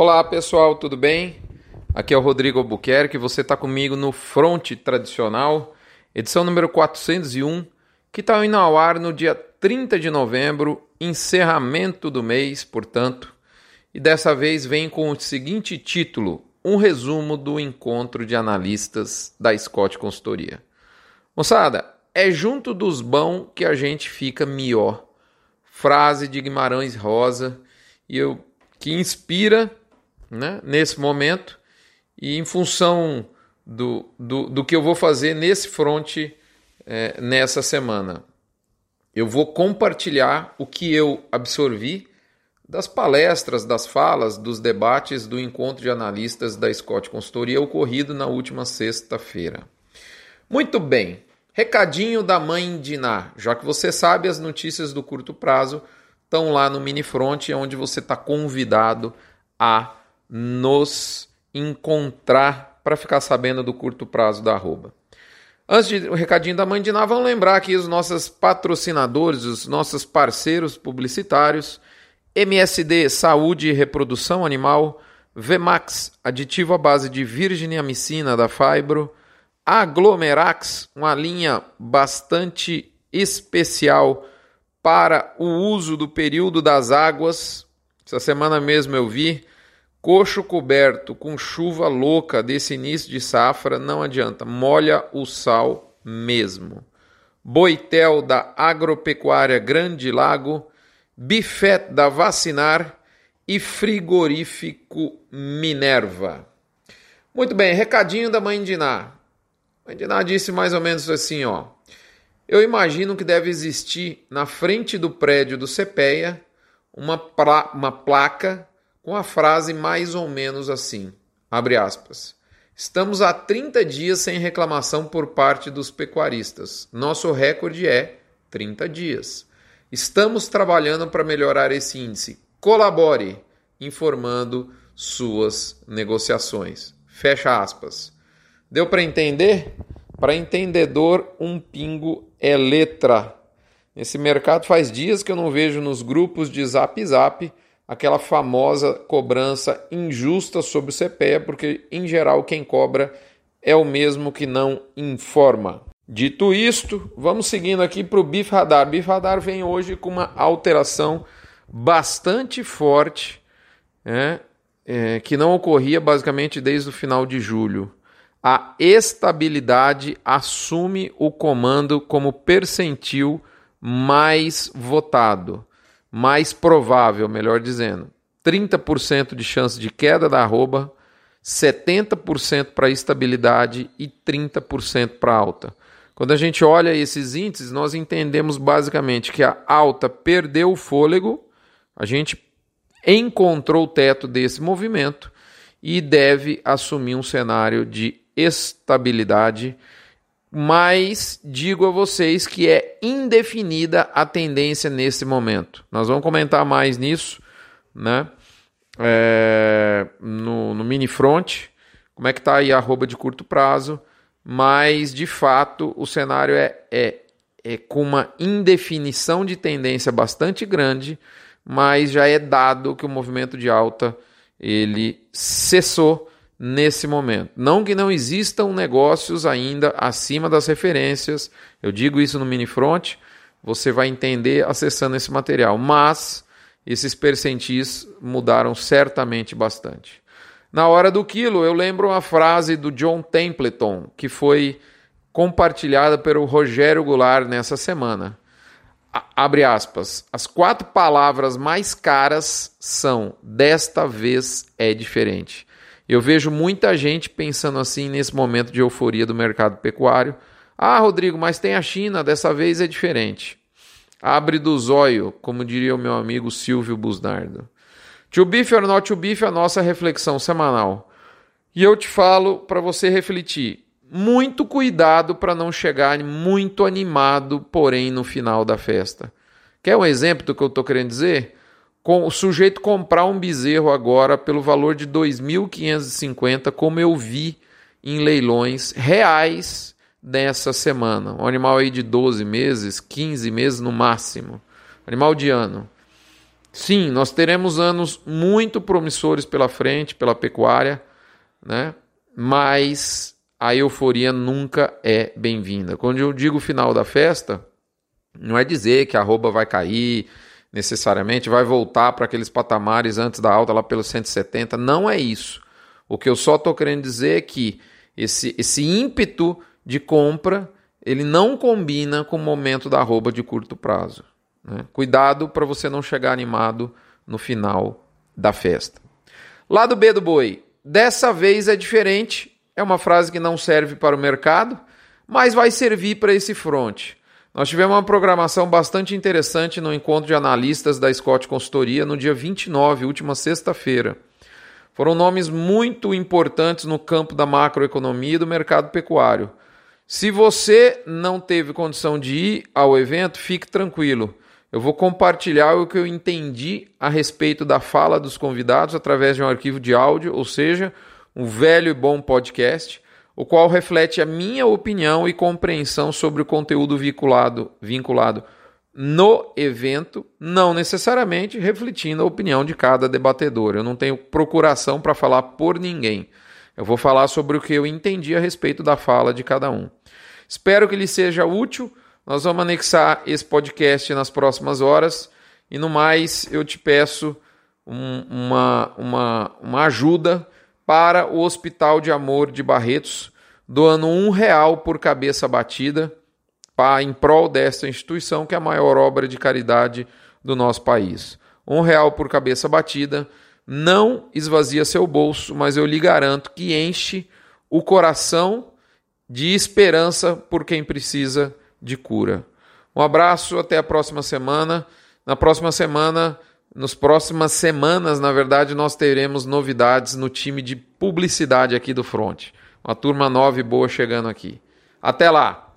Olá pessoal, tudo bem? Aqui é o Rodrigo Albuquerque, você está comigo no Fronte Tradicional, edição número 401, que está indo ao ar no dia 30 de novembro, encerramento do mês, portanto, e dessa vez vem com o seguinte título: um resumo do encontro de analistas da Scott Consultoria. Moçada, é junto dos bons que a gente fica melhor. Frase de Guimarães Rosa, e eu que inspira né, nesse momento e em função do, do, do que eu vou fazer nesse fronte é, nessa semana. Eu vou compartilhar o que eu absorvi das palestras, das falas, dos debates do encontro de analistas da Scott Consultoria ocorrido na última sexta-feira. Muito bem, recadinho da mãe Diná. Já que você sabe, as notícias do curto prazo estão lá no Minifront, onde você está convidado a nos encontrar para ficar sabendo do curto prazo da arroba. Antes de o recadinho da mãe de vamos lembrar aqui os nossos patrocinadores, os nossos parceiros publicitários, MSD Saúde e Reprodução Animal, Vemax, aditivo à base de virginiamicina da Fibro, Aglomerax, uma linha bastante especial para o uso do período das águas. Essa semana mesmo eu vi Coxo coberto com chuva louca desse início de safra, não adianta, molha o sal mesmo. Boitel da Agropecuária Grande Lago, Bifet da Vacinar e Frigorífico Minerva. Muito bem, recadinho da mãe Diná. Mãe Diná disse mais ou menos assim, ó. Eu imagino que deve existir na frente do prédio do CPEA uma, uma placa com a frase mais ou menos assim: abre aspas. Estamos há 30 dias sem reclamação por parte dos pecuaristas. Nosso recorde é 30 dias. Estamos trabalhando para melhorar esse índice. Colabore informando suas negociações. Fecha aspas. Deu para entender? Para entendedor, um pingo é letra. Esse mercado faz dias que eu não vejo nos grupos de Zap Zap aquela famosa cobrança injusta sobre o CPE, porque em geral quem cobra é o mesmo que não informa. Dito isto, vamos seguindo aqui para o BIF Radar. BIF Radar vem hoje com uma alteração bastante forte, né, é, que não ocorria basicamente desde o final de julho. A estabilidade assume o comando como percentil mais votado mais provável, melhor dizendo, 30% de chance de queda da arroba, 70% para estabilidade e 30% para alta. Quando a gente olha esses índices, nós entendemos basicamente que a alta perdeu o fôlego, a gente encontrou o teto desse movimento e deve assumir um cenário de estabilidade mas digo a vocês que é indefinida a tendência nesse momento. Nós vamos comentar mais nisso, né? É, no, no mini front, como é que está aí a arroba de curto prazo, mas de fato o cenário é, é, é com uma indefinição de tendência bastante grande, mas já é dado que o movimento de alta ele cessou nesse momento. Não que não existam negócios ainda acima das referências, eu digo isso no mini front, você vai entender acessando esse material, mas esses percentis mudaram certamente bastante. Na hora do quilo, eu lembro uma frase do John Templeton, que foi compartilhada pelo Rogério Goulart nessa semana. abre aspas. As quatro palavras mais caras são: desta vez é diferente. Eu vejo muita gente pensando assim nesse momento de euforia do mercado pecuário. Ah, Rodrigo, mas tem a China, dessa vez é diferente. Abre do zóio, como diria o meu amigo Silvio Busnardo. To beef or not to beef, a nossa reflexão semanal. E eu te falo para você refletir. Muito cuidado para não chegar muito animado, porém, no final da festa. Quer um exemplo do que eu estou querendo dizer? Com o sujeito comprar um bezerro agora pelo valor de 2.550, como eu vi em leilões reais nessa semana. Um animal aí de 12 meses, 15 meses no máximo. Animal de ano. Sim, nós teremos anos muito promissores pela frente, pela pecuária, né? Mas a euforia nunca é bem-vinda. Quando eu digo final da festa, não é dizer que a arroba vai cair necessariamente, vai voltar para aqueles patamares antes da alta lá pelos 170, não é isso. O que eu só estou querendo dizer é que esse, esse ímpeto de compra ele não combina com o momento da arroba de curto prazo. Né? Cuidado para você não chegar animado no final da festa. Lado B do boi. Dessa vez é diferente. É uma frase que não serve para o mercado, mas vai servir para esse front. Nós tivemos uma programação bastante interessante no encontro de analistas da Scott Consultoria no dia 29, última sexta-feira. Foram nomes muito importantes no campo da macroeconomia e do mercado pecuário. Se você não teve condição de ir ao evento, fique tranquilo. Eu vou compartilhar o que eu entendi a respeito da fala dos convidados através de um arquivo de áudio, ou seja, um velho e bom podcast, o qual reflete a minha opinião e compreensão sobre o conteúdo vinculado, vinculado no evento, não necessariamente refletindo a opinião de cada debatedor. Eu não tenho procuração para falar por ninguém. Eu vou falar sobre o que eu entendi a respeito da fala de cada um. Espero que lhe seja útil. Nós vamos anexar esse podcast nas próximas horas. E no mais, eu te peço um, uma, uma, uma ajuda para o Hospital de Amor de Barretos, doando um real por cabeça batida para, em prol desta instituição, que é a maior obra de caridade do nosso país. Um real por cabeça batida não esvazia seu bolso, mas eu lhe garanto que enche o coração de esperança por quem precisa de cura. Um abraço, até a próxima semana. Na próxima semana, nas próximas semanas, na verdade, nós teremos novidades no time de publicidade aqui do Front. Uma turma nova e boa chegando aqui. Até lá!